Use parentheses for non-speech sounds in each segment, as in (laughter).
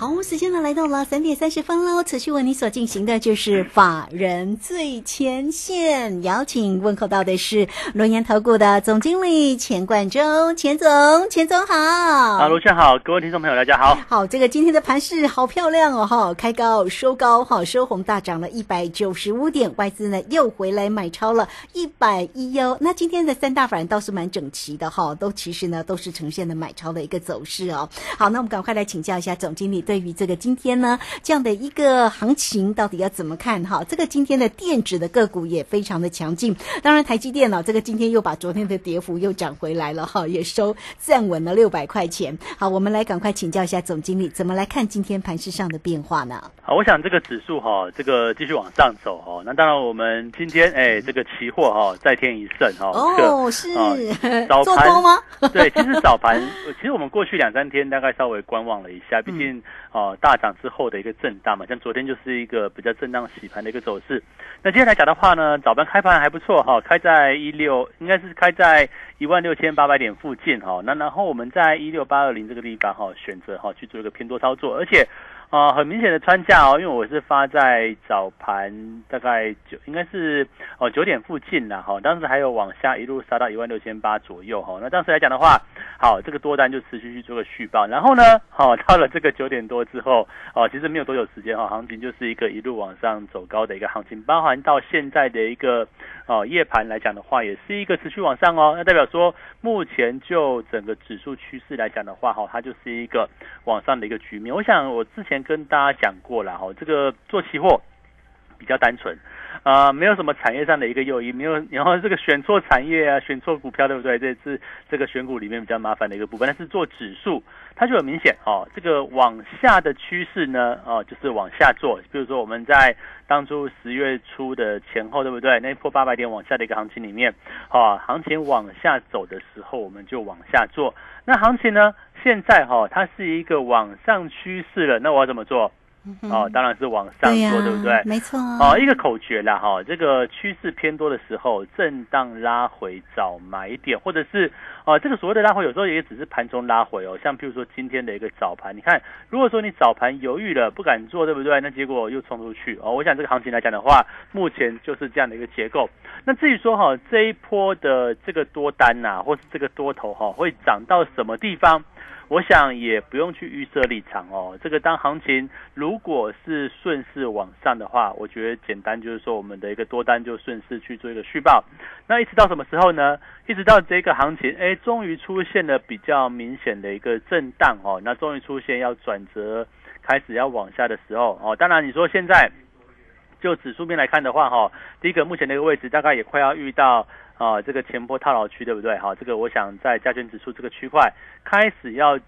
好，时间呢来到了三点三十分喽。持续为你所进行的就是法人最前线，邀请问候到的是龙岩投顾的总经理钱冠中，钱总，钱总好。啊，卢先好，各位听众朋友大家好。好，这个今天的盘势好漂亮哦，哈，开高收高，哈，收红大涨了一百九十五点，外资呢又回来买超了一百一哟。那今天的三大法人倒是蛮整齐的哈，都其实呢都是呈现的买超的一个走势哦。好，那我们赶快来请教一下总经理。对于这个今天呢，这样的一个行情到底要怎么看哈？这个今天的电子的个股也非常的强劲，当然台积电脑这个今天又把昨天的跌幅又涨回来了哈，也收站稳了六百块钱。好，我们来赶快请教一下总经理，怎么来看今天盘市上的变化呢？好，我想这个指数哈，这个继续往上走哈。那当然，我们今天哎，这个期货哈再添一胜哈。哦，是 (laughs) 早盘吗？(laughs) 对，其实早盘，其实我们过去两三天大概稍微观望了一下，毕竟。哦，大涨之后的一个震荡嘛，像昨天就是一个比较震荡洗盘的一个走势。那接下来讲的话呢，早盘开盘还不错哈，开在一六，应该是开在一万六千八百点附近哈。那然后我们在一六八二零这个地方哈，选择哈去做一个偏多操作，而且。啊，很明显的穿价哦，因为我是发在早盘大概九，应该是哦九点附近了哈。当时还有往下一路杀到一万六千八左右哈。那当时来讲的话，好，这个多单就持续去做个续报。然后呢，好到了这个九点多之后，哦，其实没有多久时间哈，行情就是一个一路往上走高的一个行情，包含到现在的一个哦夜盘来讲的话，也是一个持续往上哦。那代表说，目前就整个指数趋势来讲的话，哈，它就是一个往上的一个局面。我想我之前。跟大家讲过了哈，这个做期货比较单纯，啊，没有什么产业上的一个诱因，没有，(laughs) 然后这个选错产业啊，选错股票，对不对？这是这个选股里面比较麻烦的一个部分。但是做指数，它就很明显哦，这个往下的趋势呢，哦，就是往下做。比如说我们在当初十月初的前后，对不对？那一破八百点往下的一个行情里面，哦，行情往下走的时候，我们就往下做。那行情呢？现在哈，它是一个往上趋势了，那我要怎么做？哦，当然是往上做，对不对？没错。哦，一个口诀啦，哈，这个趋势偏多的时候，震荡拉回找买点，或者是哦，这个所谓的拉回，有时候也只是盘中拉回哦。像譬如说今天的一个早盘，你看，如果说你早盘犹豫了，不敢做，对不对？那结果又冲出去哦。我想这个行情来讲的话，目前就是这样的一个结构。那至于说哈，这一波的这个多单呐，或是这个多头哈，会涨到什么地方？我想也不用去预设立场哦。这个当行情如果是顺势往上的话，我觉得简单就是说，我们的一个多单就顺势去做一个续报。那一直到什么时候呢？一直到这个行情，哎，终于出现了比较明显的一个震荡哦。那终于出现要转折，开始要往下的时候哦。当然，你说现在就指数面来看的话，哈，第一个目前的一个位置大概也快要遇到。啊，这个前波套牢区对不对？好，这个我想在加权指数这个区块开始要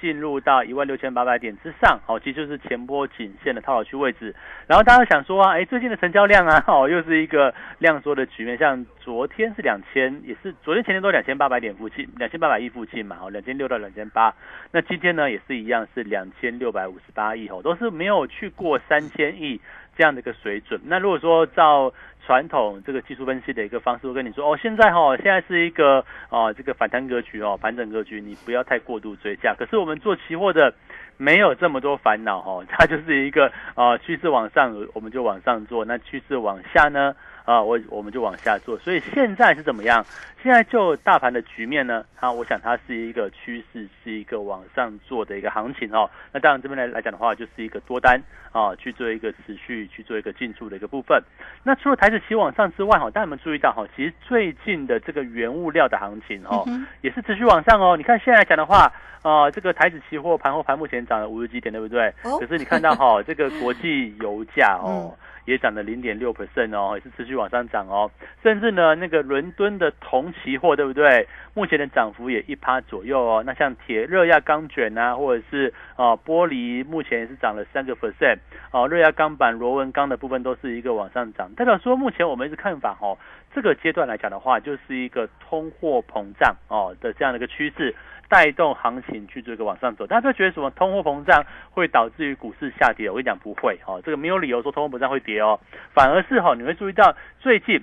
进入到一万六千八百点之上，好，其实就是前波颈线的套牢区位置。然后大家想说啊，哎，最近的成交量啊，哦，又是一个量缩的局面。像昨天是两千，也是昨天前天都两千八百点附近，两千八百亿附近嘛，哦，两千六到两千八。那今天呢，也是一样是两千六百五十八亿，哦，都是没有去过三千亿这样的一个水准。那如果说照传统这个技术分析的一个方式，我跟你说哦，现在哈，现在是一个哦，这个反弹格局哦，盘整格局，你不要太过度追加。可是我们做期货的没有这么多烦恼哈，它就是一个啊趋势往上，我们就往上做；那趋势往下呢？啊，我我们就往下做，所以现在是怎么样？现在就大盘的局面呢？它，我想它是一个趋势，是一个往上做的一个行情哦。那当然这边来来讲的话，就是一个多单啊，去做一个持续去做一个进驻的一个部分。那除了台子期往上之外，哈，大家有没有注意到哈？其实最近的这个原物料的行情哦，也是持续往上哦。你看现在来讲的话，啊，这个台子期货盘后盘目前涨了五十几点，对不对？可是你看到哈，这个国际油价哦。也涨了零点六 percent 哦，也是持续往上涨哦。甚至呢，那个伦敦的铜期货，对不对？目前的涨幅也一趴左右哦。那像铁热轧钢卷啊，或者是啊玻璃，目前也是涨了三个 percent 哦。热轧钢板、螺纹钢的部分都是一个往上涨，代表说目前我们是看法哦，这个阶段来讲的话，就是一个通货膨胀哦的这样的一个趋势。带动行情去做一个往上走，大家不要觉得什么通货膨胀会导致于股市下跌，我跟你讲不会哦，这个没有理由说通货膨胀会跌哦，反而是哈，你会注意到最近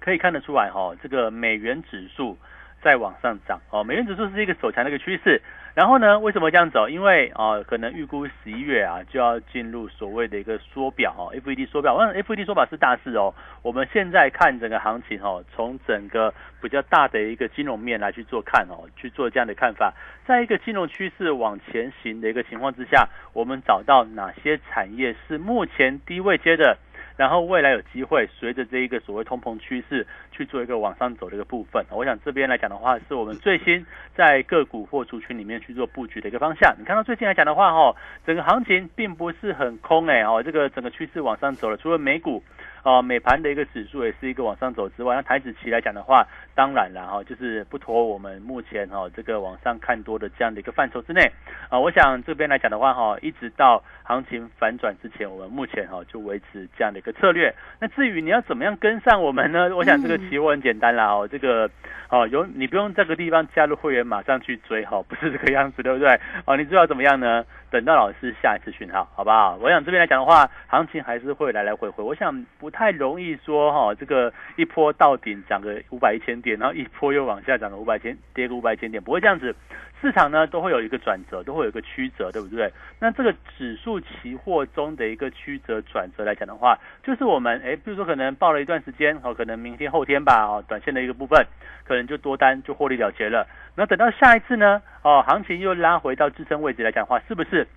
可以看得出来哈，这个美元指数在往上涨哦，美元指数是一个走强的一个趋势。然后呢？为什么这样走？因为啊，可能预估十一月啊就要进入所谓的一个缩表哦，FED 缩表。我想 FED 缩表是大事哦。我们现在看整个行情哦，从整个比较大的一个金融面来去做看哦，去做这样的看法。在一个金融趋势往前行的一个情况之下，我们找到哪些产业是目前低位接的？然后未来有机会随着这一个所谓通膨趋势去做一个往上走的一个部分，我想这边来讲的话，是我们最新在个股或族群里面去做布局的一个方向。你看到最近来讲的话，哈，整个行情并不是很空哎，哦，这个整个趋势往上走了，除了美股。哦，美盘的一个指数也是一个往上走之外，那台子期来讲的话，当然了哈，就是不脱我们目前哈这个往上看多的这样的一个范畴之内啊。我想这边来讲的话哈，一直到行情反转之前，我们目前哈就维持这样的一个策略。那至于你要怎么样跟上我们呢？我想这个期货很简单啦哦，这个哦有你不用这个地方加入会员马上去追哈，不是这个样子对不对？哦，你知道怎么样呢？等到老师下一次讯号，好不好？我想这边来讲的话，行情还是会来来回回。我想不太容易说哈，这个一波到顶涨个五百一千点，然后一波又往下涨个五百千，跌个五百千点，不会这样子。市场呢都会有一个转折，都会有一个曲折，对不对？那这个指数期货中的一个曲折转折来讲的话，就是我们哎，比如说可能报了一段时间，哦，可能明天后天吧，哦，短线的一个部分，可能就多单就获利了结了。那等到下一次呢？哦，行情又拉回到支撑位置来讲的话，是不是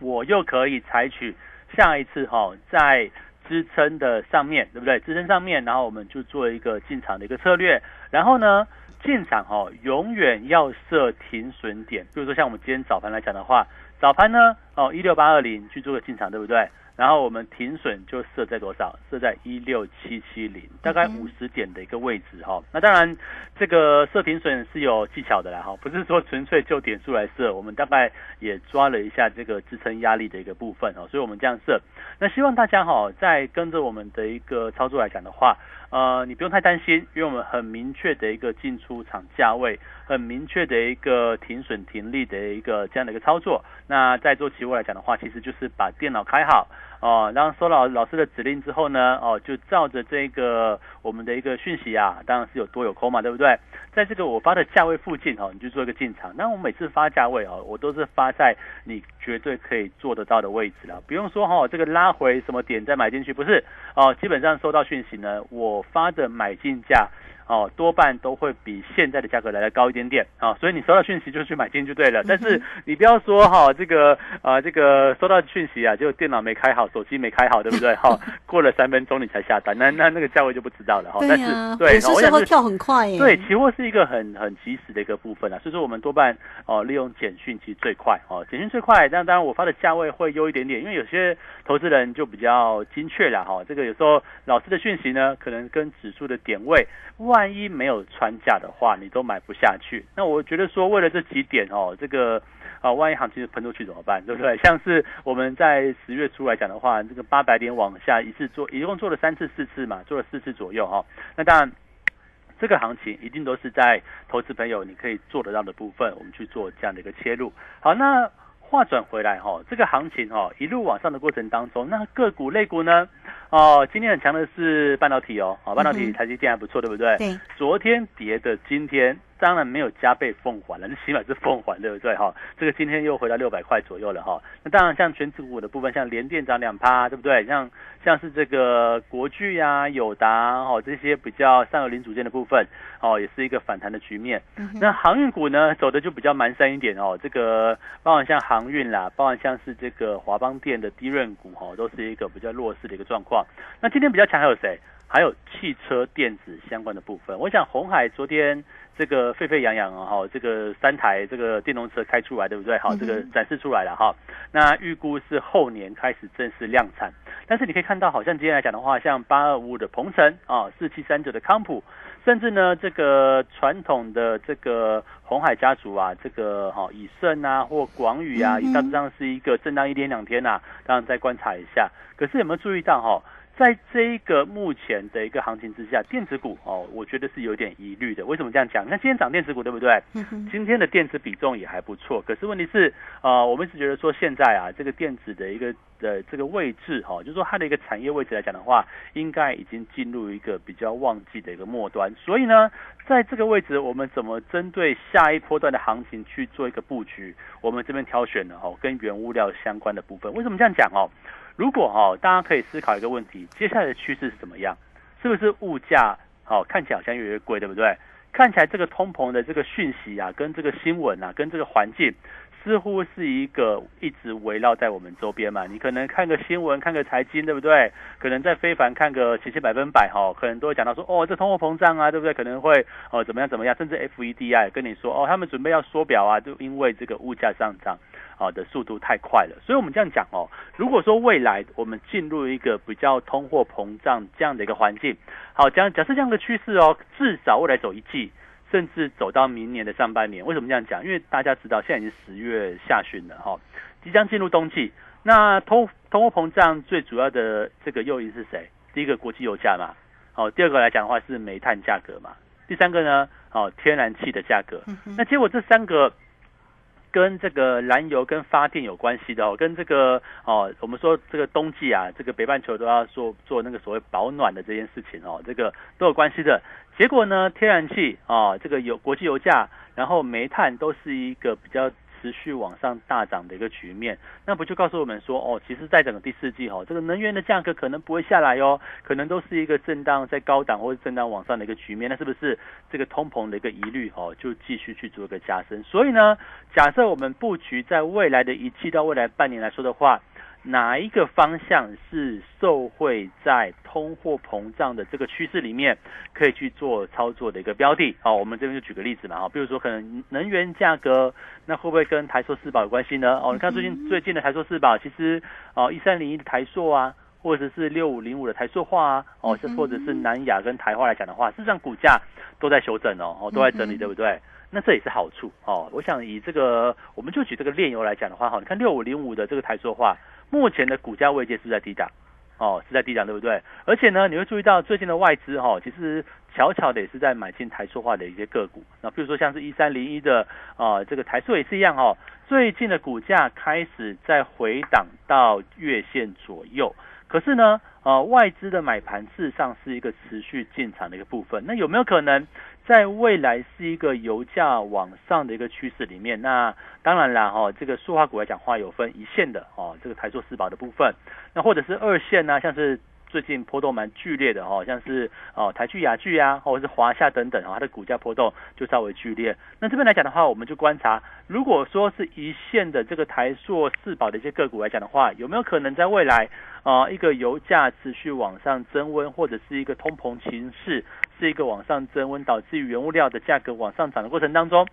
我又可以采取下一次哈，在支撑的上面对不对？支撑上面，然后我们就做一个进场的一个策略。然后呢，进场哦，永远要设停损点。比如说像我们今天早盘来讲的话，早盘呢，哦，一六八二零去做个进场，对不对？然后我们停损就设在多少？设在一六七七零，大概五十点的一个位置哈。那当然，这个设停损是有技巧的啦哈，不是说纯粹就点数来设。我们大概也抓了一下这个支撑压力的一个部分哦，所以我们这样设。那希望大家哈，在跟着我们的一个操作来讲的话，呃，你不用太担心，因为我们很明确的一个进出场价位，很明确的一个停损停利的一个这样的一个操作。那在做期货来讲的话，其实就是把电脑开好。哦，然后收到老师的指令之后呢，哦，就照着这个我们的一个讯息啊，当然是有多有空嘛，对不对？在这个我发的价位附近哦，你就做一个进场。那我每次发价位哦，我都是发在你绝对可以做得到的位置了，不用说哈，这个拉回什么点再买进去，不是哦。基本上收到讯息呢，我发的买进价。哦，多半都会比现在的价格来的高一点点啊，所以你收到讯息就去买进就对了。但是你不要说哈，这个啊，这个收到讯息啊，就电脑没开好，手机没开好，对不对？(laughs) 哈，过了三分钟你才下单，那那那个价位就不知道了哈。但是对，有时候跳很快耶。对，期货是一个很很及时的一个部分啊，所以说我们多半哦利用简讯其实最快哦，简讯最快。但当然我发的价位会优一点点，因为有些投资人就比较精确了哈。这个有时候老师的讯息呢，可能跟指数的点位。万一没有穿价的话，你都买不下去。那我觉得说，为了这几点哦，这个啊，万一行情喷出去怎么办？对不对？(laughs) 像是我们在十月初来讲的话，这个八百点往下一次做，一共做了三次、四次嘛，做了四次左右哈。那当然，这个行情一定都是在投资朋友你可以做得到的部分，我们去做这样的一个切入。好，那话转回来哈，这个行情哈一路往上的过程当中，那个股类股呢？哦，今天很强的是半导体哦，哦，半导体台积电还不错，对不对？对。昨天跌的，今天当然没有加倍奉还了，那起码是奉还，对不对？哈，这个今天又回到六百块左右了哈。那当然，像全指股的部分，像联电涨两趴，对不对？像像是这个国巨呀、友达哦这些比较上游零组件的部分，哦，也是一个反弹的局面。那航运股呢，走的就比较蹒跚一点哦。这个包含像航运啦，包含像是这个华邦电的低润股哈，都是一个比较弱势的一个状况。那今天比较强还有谁？还有汽车电子相关的部分。我想红海昨天这个沸沸扬扬啊，哈，这个三台这个电动车开出来，对不对？好，这个展示出来了哈。那预估是后年开始正式量产。但是你可以看到，好像今天来讲的话，像八二五五的鹏程啊，四七三九的康普，甚至呢这个传统的这个红海家族啊，这个哈以盛啊或广宇啊，大致上是一个震荡一天两天呐，当然再观察一下。可是有没有注意到哈？在这一个目前的一个行情之下，电子股哦，我觉得是有点疑虑的。为什么这样讲？那今天涨电子股对不对？今天的电子比重也还不错。可是问题是，呃，我们是觉得说现在啊，这个电子的一个的这个位置哈，就是说它的一个产业位置来讲的话，应该已经进入一个比较旺季的一个末端。所以呢，在这个位置，我们怎么针对下一波段的行情去做一个布局？我们这边挑选了哦，跟原物料相关的部分。为什么这样讲哦？如果哈，大家可以思考一个问题：接下来的趋势是怎么样？是不是物价好看起来好像越来越贵，对不对？看起来这个通膨的这个讯息啊，跟这个新闻啊，跟这个环境。似乎是一个一直围绕在我们周边嘛，你可能看个新闻，看个财经，对不对？可能在非凡看个奇奇百分百哈，可能都会讲到说，哦，这通货膨胀啊，对不对？可能会哦怎么样怎么样，甚至 FED 啊跟你说，哦，他们准备要缩表啊，就因为这个物价上涨啊的速度太快了。所以我们这样讲哦，如果说未来我们进入一个比较通货膨胀这样的一个环境，好，假假设这样的趋势哦，至少未来走一季。甚至走到明年的上半年，为什么这样讲？因为大家知道，现在已经十月下旬了哈，即将进入冬季。那通通货膨胀最主要的这个诱因是谁？第一个国际油价嘛，好，第二个来讲的话是煤炭价格嘛，第三个呢，哦，天然气的价格。那结果这三个跟这个燃油跟发电有关系的哦，跟这个哦，我们说这个冬季啊，这个北半球都要做做那个所谓保暖的这件事情哦，这个都有关系的。结果呢，天然气啊，这个油国际油价，然后煤炭都是一个比较持续往上大涨的一个局面，那不就告诉我们说，哦，其实在整个第四季哈，这个能源的价格可能不会下来哦，可能都是一个震荡在高档或者震荡往上的一个局面，那是不是这个通膨的一个疑虑哦，就继续去做一个加深？所以呢，假设我们布局在未来的一季到未来半年来说的话。哪一个方向是受惠在通货膨胀的这个趋势里面，可以去做操作的一个标的？好，我们这边就举个例子嘛，哈，比如说可能能源价格，那会不会跟台塑四宝有关系呢？哦，你看最近最近的台塑四宝，其实哦一三零一的台塑啊，或者是六五零五的台塑化啊，哦，或者是南亚跟台化来讲的话，事实上股价都在修正哦，哦都在整理，对不对？那这也是好处哦。我想以这个，我们就举这个炼油来讲的话，哈，你看六五零五的这个台塑化。目前的股价位阶是在低档，哦，是在低档，对不对？而且呢，你会注意到最近的外资哈，其实巧巧的也是在买进台塑化的一些个股。那比如说像是一三零一的啊，这个台塑也是一样哦。最近的股价开始在回档到月线左右，可是呢，呃，外资的买盘事实上是一个持续进场的一个部分。那有没有可能？在未来是一个油价往上的一个趋势里面，那当然啦哈，这个塑化股来讲话有分一线的哦，这个台塑四宝的部分，那或者是二线呢，像是最近波动蛮剧烈的哦，像是哦台剧雅剧啊，或者是华夏等等啊，它的股价波动就稍微剧烈。那这边来讲的话，我们就观察，如果说是一线的这个台塑四宝的一些个股来讲的话，有没有可能在未来啊一个油价持续往上增温，或者是一个通膨情势？是一个往上增温，导致于原物料的价格往上涨的过程当中，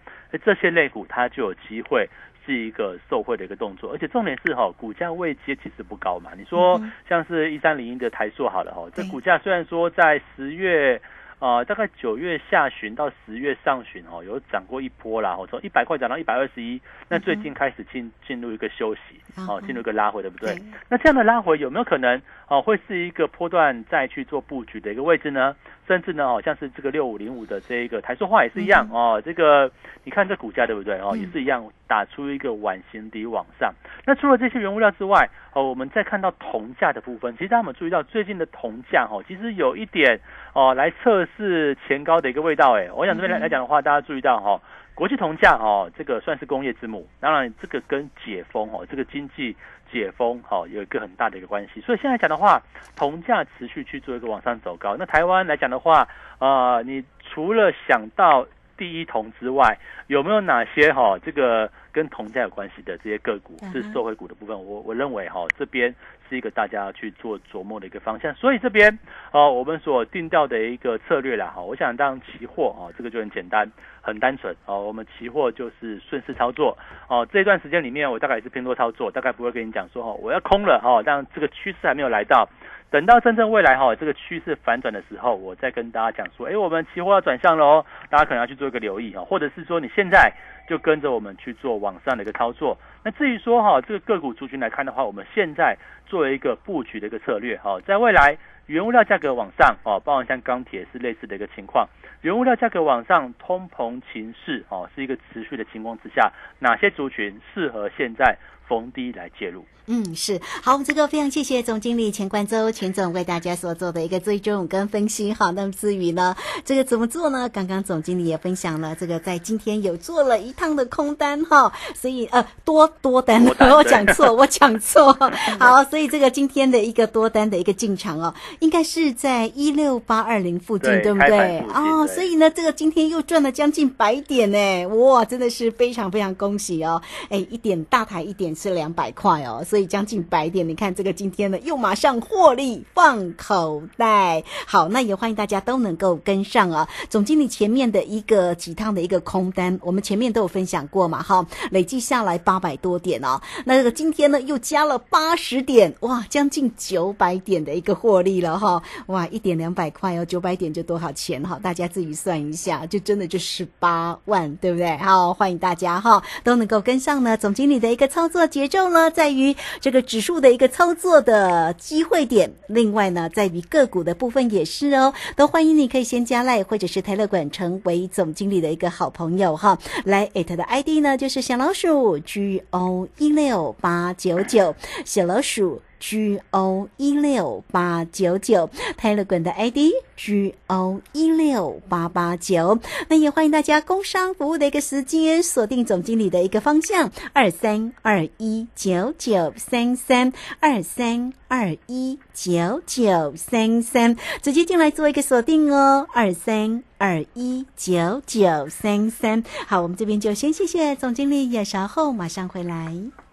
这些类股它就有机会是一个受惠的一个动作，而且重点是哈，股价位阶其实不高嘛。你说像是一三零一的台塑好了哈，这股价虽然说在十月。啊，大概九月下旬到十月上旬哦，有涨过一波啦，哦，从一百块涨到一百二十一，那最近开始进进入一个休息，哦，进入一个拉回，对不对？那这样的拉回有没有可能哦，会是一个波段再去做布局的一个位置呢？甚至呢，哦，像是这个六五零五的这一个台塑化也是一样哦，这个你看这股价对不对？哦，也是一样打出一个碗形底往上。那除了这些原物料之外，哦，我们再看到铜价的部分，其实大家有注意到最近的铜价哦，其实有一点哦来测试前高的一个味道。哎，我想这边来来讲的话，大家注意到哈，国际铜价哦，这个算是工业之母，当然这个跟解封哦，这个经济解封哦有一个很大的一个关系。所以现在讲的话，铜价持续去做一个往上走高。那台湾来讲的话，啊，你除了想到第一铜之外，有没有哪些哈这个跟铜价有关系的这些个股是受惠股的部分？我我认为哈这边是一个大家去做琢磨的一个方向。所以这边哦，我们所定调的一个策略啦，哈，我想当期货啊，这个就很简单，很单纯哦，我们期货就是顺势操作哦。这段时间里面，我大概也是偏多操作，大概不会跟你讲说哦，我要空了哦，但这个趋势还没有来到。等到真正未来哈这个趋势反转的时候，我再跟大家讲说，哎，我们期货要转向喽，大家可能要去做一个留意哈，或者是说你现在就跟着我们去做网上的一个操作。那至于说哈这个个股族群来看的话，我们现在作为一个布局的一个策略哈，在未来原物料价格往上哦，包含像钢铁是类似的一个情况，原物料价格往上，通膨情势哦是一个持续的情况之下，哪些族群适合现在逢低来介入？嗯，是好，这个非常谢谢总经理钱冠周钱总为大家所做的一个追踪跟分析。好，那么至于呢，这个怎么做呢？刚刚总经理也分享了，这个在今天有做了一趟的空单哈，所以呃多多单，(laughs) 我讲错，我讲错。(laughs) 好，所以这个今天的一个多单的一个进场哦，应该是在一六八二零附近，对不对？哦，所以呢，这个今天又赚了将近百点呢，哇，真的是非常非常恭喜哦！哎，一点大台一点是两百块哦，所以。将近百点，你看这个今天呢，又马上获利放口袋。好，那也欢迎大家都能够跟上啊。总经理前面的一个几趟的一个空单，我们前面都有分享过嘛，哈，累计下来八百多点哦。那这个今天呢，又加了八十点，哇，将近九百点的一个获利了哈。哇，一点两百块哦，九百点就多少钱哈？大家自己算一下，就真的就十八万，对不对？好，欢迎大家哈，都能够跟上呢。总经理的一个操作节奏呢，在于。这个指数的一个操作的机会点，另外呢，在于个股的部分也是哦，都欢迎你可以先加赖或者是泰勒管成为总经理的一个好朋友哈。来艾特的 ID 呢就是小老鼠 G O 一六八九九，小老鼠。G O 一六八九九。泰勒滚的 ID G O 一六八八九，那也欢迎大家工商服务的一个时间，锁定总经理的一个方向。二三二一九九三三。二三二一九九三三，直接进来做一个锁定哦，二三二一九九三三。好，我们这边就先谢谢总经理，也稍后马上回来。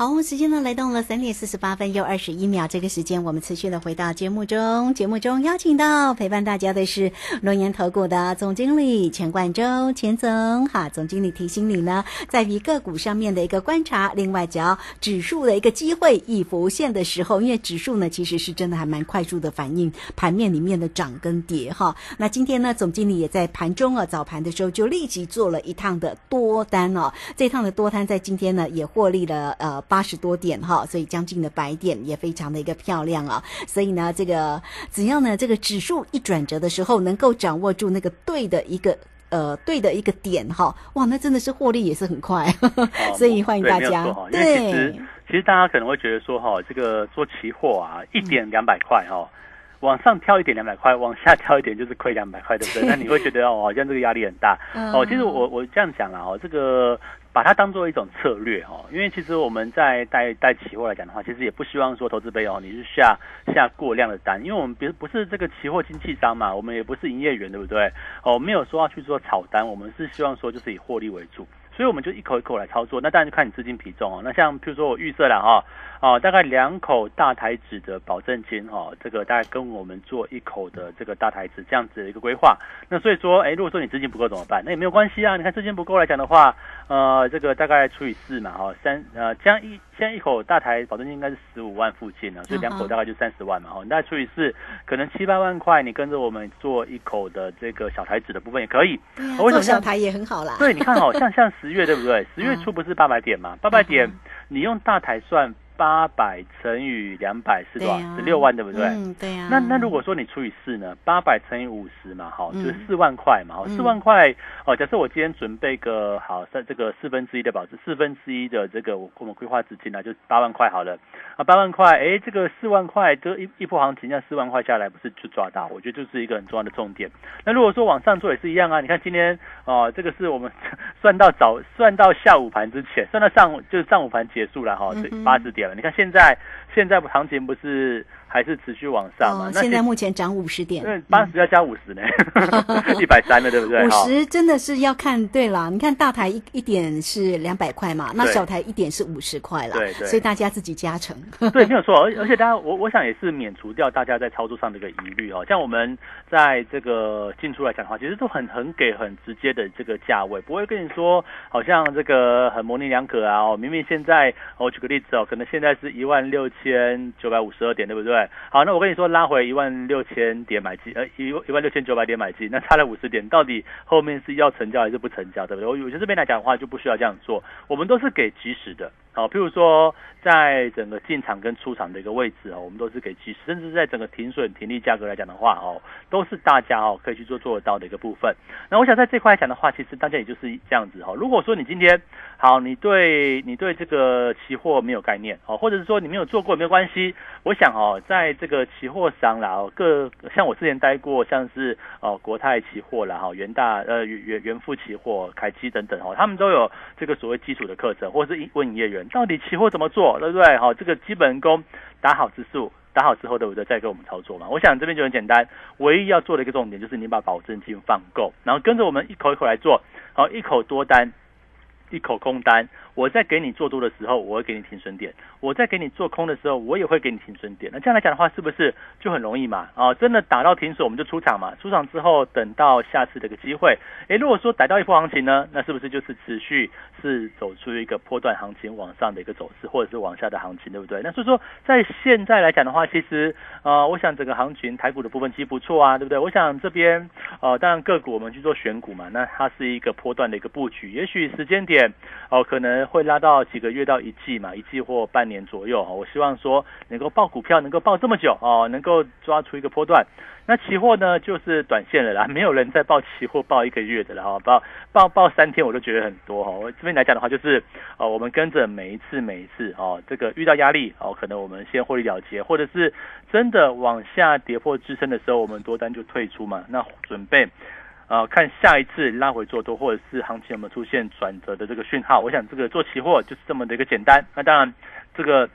好，时间呢来到了三点四十八分又二十一秒，这个时间我们持续的回到节目中。节目中邀请到陪伴大家的是龙岩投顾的总经理钱冠洲钱总。哈，总经理提醒你呢，在于个股上面的一个观察。另外，只要指数的一个机会已浮现的时候，因为指数呢其实是真的还蛮快速的反应盘面里面的涨跟跌哈。那今天呢，总经理也在盘中啊早盘的时候就立即做了一趟的多单哦。这趟的多单在今天呢也获利了呃。八十多点哈，所以将近的百点也非常的一个漂亮啊。所以呢，这个只要呢这个指数一转折的时候，能够掌握住那个对的一个呃对的一个点哈，哇，那真的是获利也是很快。(laughs) 所以欢迎大家。对，其实其实大家可能会觉得说哈，这个做期货啊，一点两百块哈，往上跳一点两百块，往下跳一点就是亏两百块，对不对？(laughs) 那你会觉得哦，好像这个压力很大哦。其实我我这样讲了哦，这个。把它当做一种策略哦，因为其实我们在带带期货来讲的话，其实也不希望说投资杯哦，你是下下过量的单，因为我们别不是这个期货经纪商嘛，我们也不是营业员，对不对？哦，没有说要去做炒单，我们是希望说就是以获利为主。所以我们就一口一口来操作。那当然就看你资金比重哦。那像譬如说我预设了哈，哦，大概两口大台子的保证金哈，这个大概跟我们做一口的这个大台子这样子的一个规划。那所以说，哎，如果说你资金不够怎么办？那也没有关系啊。你看资金不够来讲的话，呃，这个大概除以四嘛，哈，三呃，这样一现在一口大台保证金应该是十五万附近呢，所以两口大概就三十万嘛，哈，你大概除以四，可能七八万块，你跟着我们做一口的这个小台子的部分也可以。为什么做小台也很好啦。对，你看哦，像像十月对不对？十月 (laughs) 初不是八百点嘛？八百点，你用大台算。八百乘以两百是多少？十六万，对不对？嗯，对呀。那那如果说你除以四呢？八百乘以五十嘛，好，就是四万块嘛，好，四万块哦。假设我今天准备个好，在这个四分之一的保值，四分之一的这个我们规划资金呢，就八万块好了。啊，八万块，哎，这个四万块，这一一波行情，那四万块下来，不是就抓到？我觉得就是一个很重要的重点。那如果说往上做也是一样啊，你看今天哦，这个是我们 (laughs) 算到早，算到下午盘之前，算到上午就是上午盘结束了哈，这八十点你看现在，现在行情不是还是持续往上嘛？现在目前涨五十点，对，八十要加五十呢，(laughs) (laughs) 一百三了，对不对？五十真的是要看对了。你看大台一一点是两百块嘛，那小台一点是五十块了，对对，所以大家自己加成。(laughs) 对，没有错。而而且大家，我我想也是免除掉大家在操作上的一个疑虑哦。像我们在这个进出来讲的话，其实都很很给很直接的这个价位，不会跟你说好像这个很模棱两可啊。哦，明明现在，我举个例子哦，可能现在是一万六千九百五十二点，对不对？好，那我跟你说拉回一万六千点买进，呃，一一万六千九百点买进，那差了五十点，到底后面是要成交还是不成交，对不对？我觉得这边来讲的话，就不需要这样做，我们都是给及时的。好，譬如说，在整个进场跟出场的一个位置哦，我们都是给及时，甚至在整个停损停利价格来讲的话哦，都是大家哦可以去做做得到的一个部分。那我想在这块来讲的话，其实大家也就是这样子哈。如果说你今天好，你对你对这个期货没有概念哦，或者是说你没有做过没有关系，我想哦，在这个期货上啦，各像我之前待过，像是哦国泰期货啦哈，元大呃元元富期货、凯基等等哦，他们都有这个所谓基础的课程，或者是问营业员。到底期货怎么做，对不对？好，这个基本功打好指数，打好之后，对不对？再给我们操作嘛。我想这边就很简单，唯一要做的一个重点就是你把保证金放够，然后跟着我们一口一口来做，好，一口多单，一口空单。我在给你做多的时候，我会给你停损点；我在给你做空的时候，我也会给你停损点。那这样来讲的话，是不是就很容易嘛？啊，真的打到停损，我们就出场嘛。出场之后，等到下次的一个机会。诶，如果说逮到一波行情呢，那是不是就是持续是走出一个波段行情往上的一个走势，或者是往下的行情，对不对？那所以说，在现在来讲的话，其实呃，我想整个行情台股的部分其实不错啊，对不对？我想这边呃，当然个股我们去做选股嘛，那它是一个波段的一个布局，也许时间点哦，可能。会拉到几个月到一季嘛，一季或半年左右哈。我希望说能够报股票能够报这么久哦，能够抓出一个波段。那期货呢就是短线的啦，(laughs) 没有人在报期货报一个月的了哈，报报报三天我都觉得很多哈。我这边来讲的话就是哦，我们跟着每一次每一次哦，这个遇到压力哦，可能我们先获利了结，或者是真的往下跌破支撑的时候，我们多单就退出嘛。那准备。啊，看下一次拉回做多，或者是行情有没有出现转折的这个讯号？我想这个做期货就是这么的一个简单。那当然，这个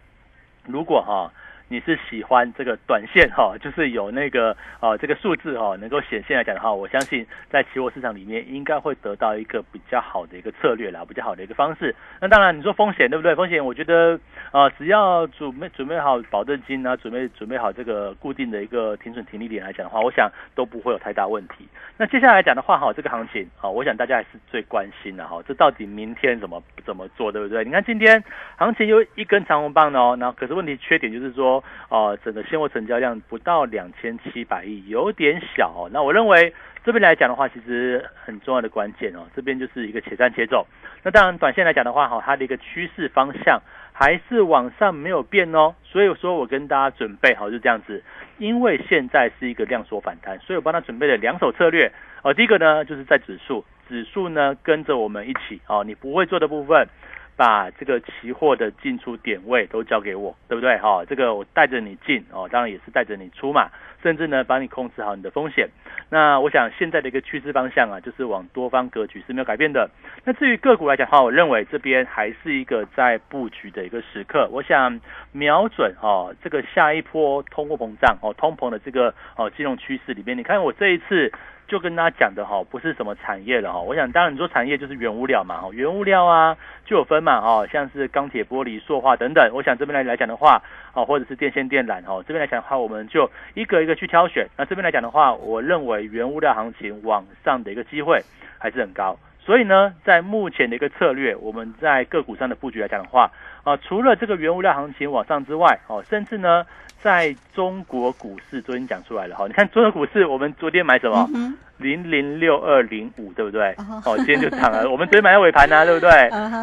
如果哈。你是喜欢这个短线哈，就是有那个啊这个数字哈能够显现来讲的话，我相信在期货市场里面应该会得到一个比较好的一个策略啦，比较好的一个方式。那当然你说风险对不对？风险我觉得啊，只要准备准备好保证金啊，准备准备好这个固定的一个停损停利点来讲的话，我想都不会有太大问题。那接下来讲的话哈，这个行情啊，我想大家还是最关心的哈，这到底明天怎么怎么做对不对？你看今天行情有一根长红棒哦，那可是问题缺点就是说。哦，整个现货成交量不到两千七百亿，有点小哦。那我认为这边来讲的话，其实很重要的关键哦，这边就是一个且战且走。那当然，短线来讲的话，哈，它的一个趋势方向还是往上没有变哦。所以说我跟大家准备好就这样子，因为现在是一个量缩反弹，所以我帮他准备了两手策略。哦，第一个呢，就是在指数，指数呢跟着我们一起哦，你不会做的部分。把这个期货的进出点位都交给我，对不对？哈，这个我带着你进哦，当然也是带着你出嘛，甚至呢帮你控制好你的风险。那我想现在的一个趋势方向啊，就是往多方格局是没有改变的。那至于个股来讲的话，我认为这边还是一个在布局的一个时刻。我想瞄准哦这个下一波通货膨胀哦通膨的这个哦金融趋势里面，你看我这一次。就跟大家讲的哈，不是什么产业了哈。我想，当然你说产业就是原物料嘛，哈，原物料啊就有分嘛，哦，像是钢铁、玻璃、塑化等等。我想这边来来讲的话，哦，或者是电线电缆，哦，这边来讲的话，我们就一个一个去挑选。那这边来讲的话，我认为原物料行情往上的一个机会还是很高。所以呢，在目前的一个策略，我们在个股上的布局来讲的话，啊，除了这个原物料行情往上之外，哦，甚至呢。在中国股市，昨天讲出来了哈，你看中国股市，我们昨天买什么？零零六二零五，对不对？哦，今天就涨了。我们昨天买在尾盘呢，(laughs) 对不对？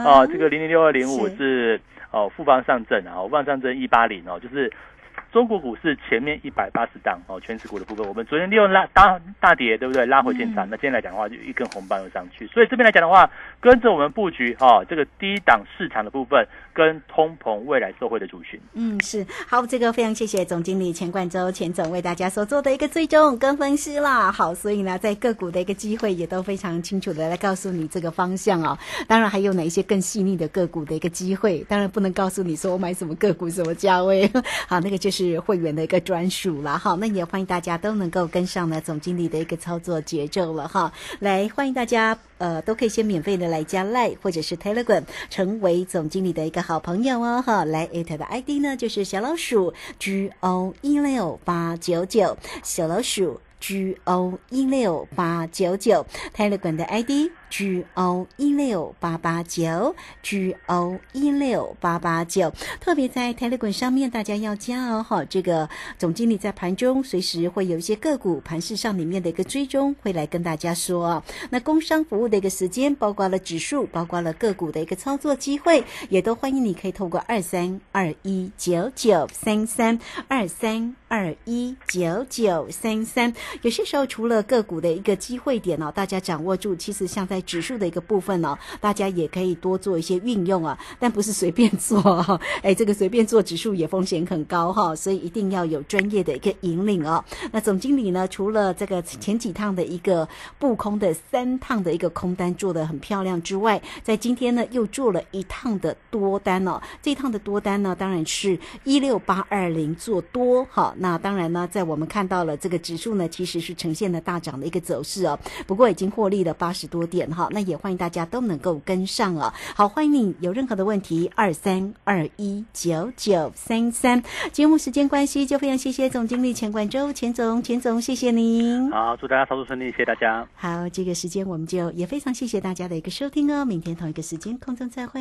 哦，这个零零六二零五是哦复方上证啊，复方上证一八零哦，就是。中国股市前面一百八十档哦，全持股的部分，我们昨天利用拉大大跌，对不对？拉回进场，那今天来讲的话，就一根红棒又上去。所以这边来讲的话，跟着我们布局哈，这个低档市场的部分，跟通膨未来受惠的族群。嗯，是好，这个非常谢谢总经理钱冠洲钱总为大家所做的一个追踪跟分析啦。好，所以呢，在个股的一个机会也都非常清楚的来告诉你这个方向哦。当然还有哪一些更细腻的个股的一个机会，当然不能告诉你说我买什么个股什么价位。(laughs) 好，那个就是。是会员的一个专属了哈，那也欢迎大家都能够跟上呢总经理的一个操作节奏了哈。来，欢迎大家呃都可以先免费的来加 Line 或者是 Telegram 成为总经理的一个好朋友哦哈。来艾特的 ID 呢就是小老鼠 G O 一六八九九小老鼠 G O 一六八九九 Telegram 的 ID。G O 一六八八九，G O 一六八八九，特别在 Telegram 上面，大家要加哦哈。这个总经理在盘中随时会有一些个股盘市上里面的一个追踪，会来跟大家说。那工商服务的一个时间，包括了指数，包括了个股的一个操作机会，也都欢迎你可以透过二三二一九九三三二三二一九九三三。有些时候除了个股的一个机会点哦，大家掌握住，其实像在指数的一个部分呢，大家也可以多做一些运用啊，但不是随便做哦，(laughs) 哎，这个随便做指数也风险很高哈，所以一定要有专业的一个引领哦。那总经理呢，除了这个前几趟的一个布空的三趟的一个空单做的很漂亮之外，在今天呢又做了一趟的多单哦。这一趟的多单呢，当然是一六八二零做多哈。那当然呢，在我们看到了这个指数呢，其实是呈现了大涨的一个走势哦，不过已经获利了八十多点。好，那也欢迎大家都能够跟上哦！好，欢迎你有任何的问题，二三二一九九三三。节目时间关系，就非常谢谢总经理钱冠周，钱总，钱总，谢谢您。好，祝大家操作顺利，谢谢大家。好，这个时间我们就也非常谢谢大家的一个收听哦。明天同一个时间空中再会。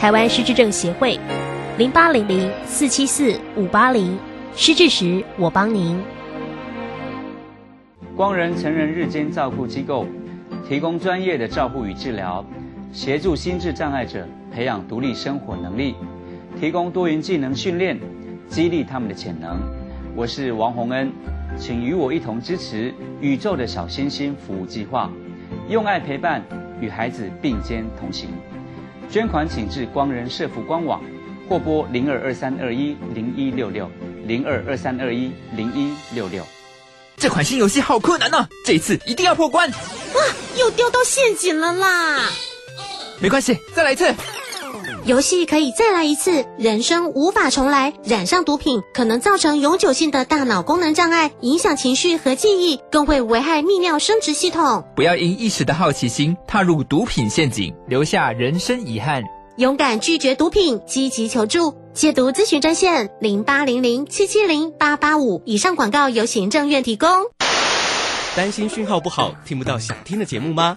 台湾失智症协会，零八零零四七四五八零，失智时我帮您。光仁成人日间照顾机构，提供专业的照护与治疗，协助心智障碍者培养独立生活能力，提供多元技能训练，激励他们的潜能。我是王洪恩，请与我一同支持宇宙的小星星服务计划，用爱陪伴，与孩子并肩同行。捐款请至光仁社福官网，或拨零二二三二一零一六六零二二三二一零一六六。这款新游戏好困难呢，这一次一定要破关！哇，又掉到陷阱了啦！没关系，再来一次。游戏可以再来一次，人生无法重来。染上毒品可能造成永久性的大脑功能障碍，影响情绪和记忆，更会危害泌尿生殖系统。不要因一时的好奇心踏入毒品陷阱，留下人生遗憾。勇敢拒绝毒品，积极求助。戒毒咨询专线零八零零七七零八八五。以上广告由行政院提供。担心讯号不好，听不到想听的节目吗？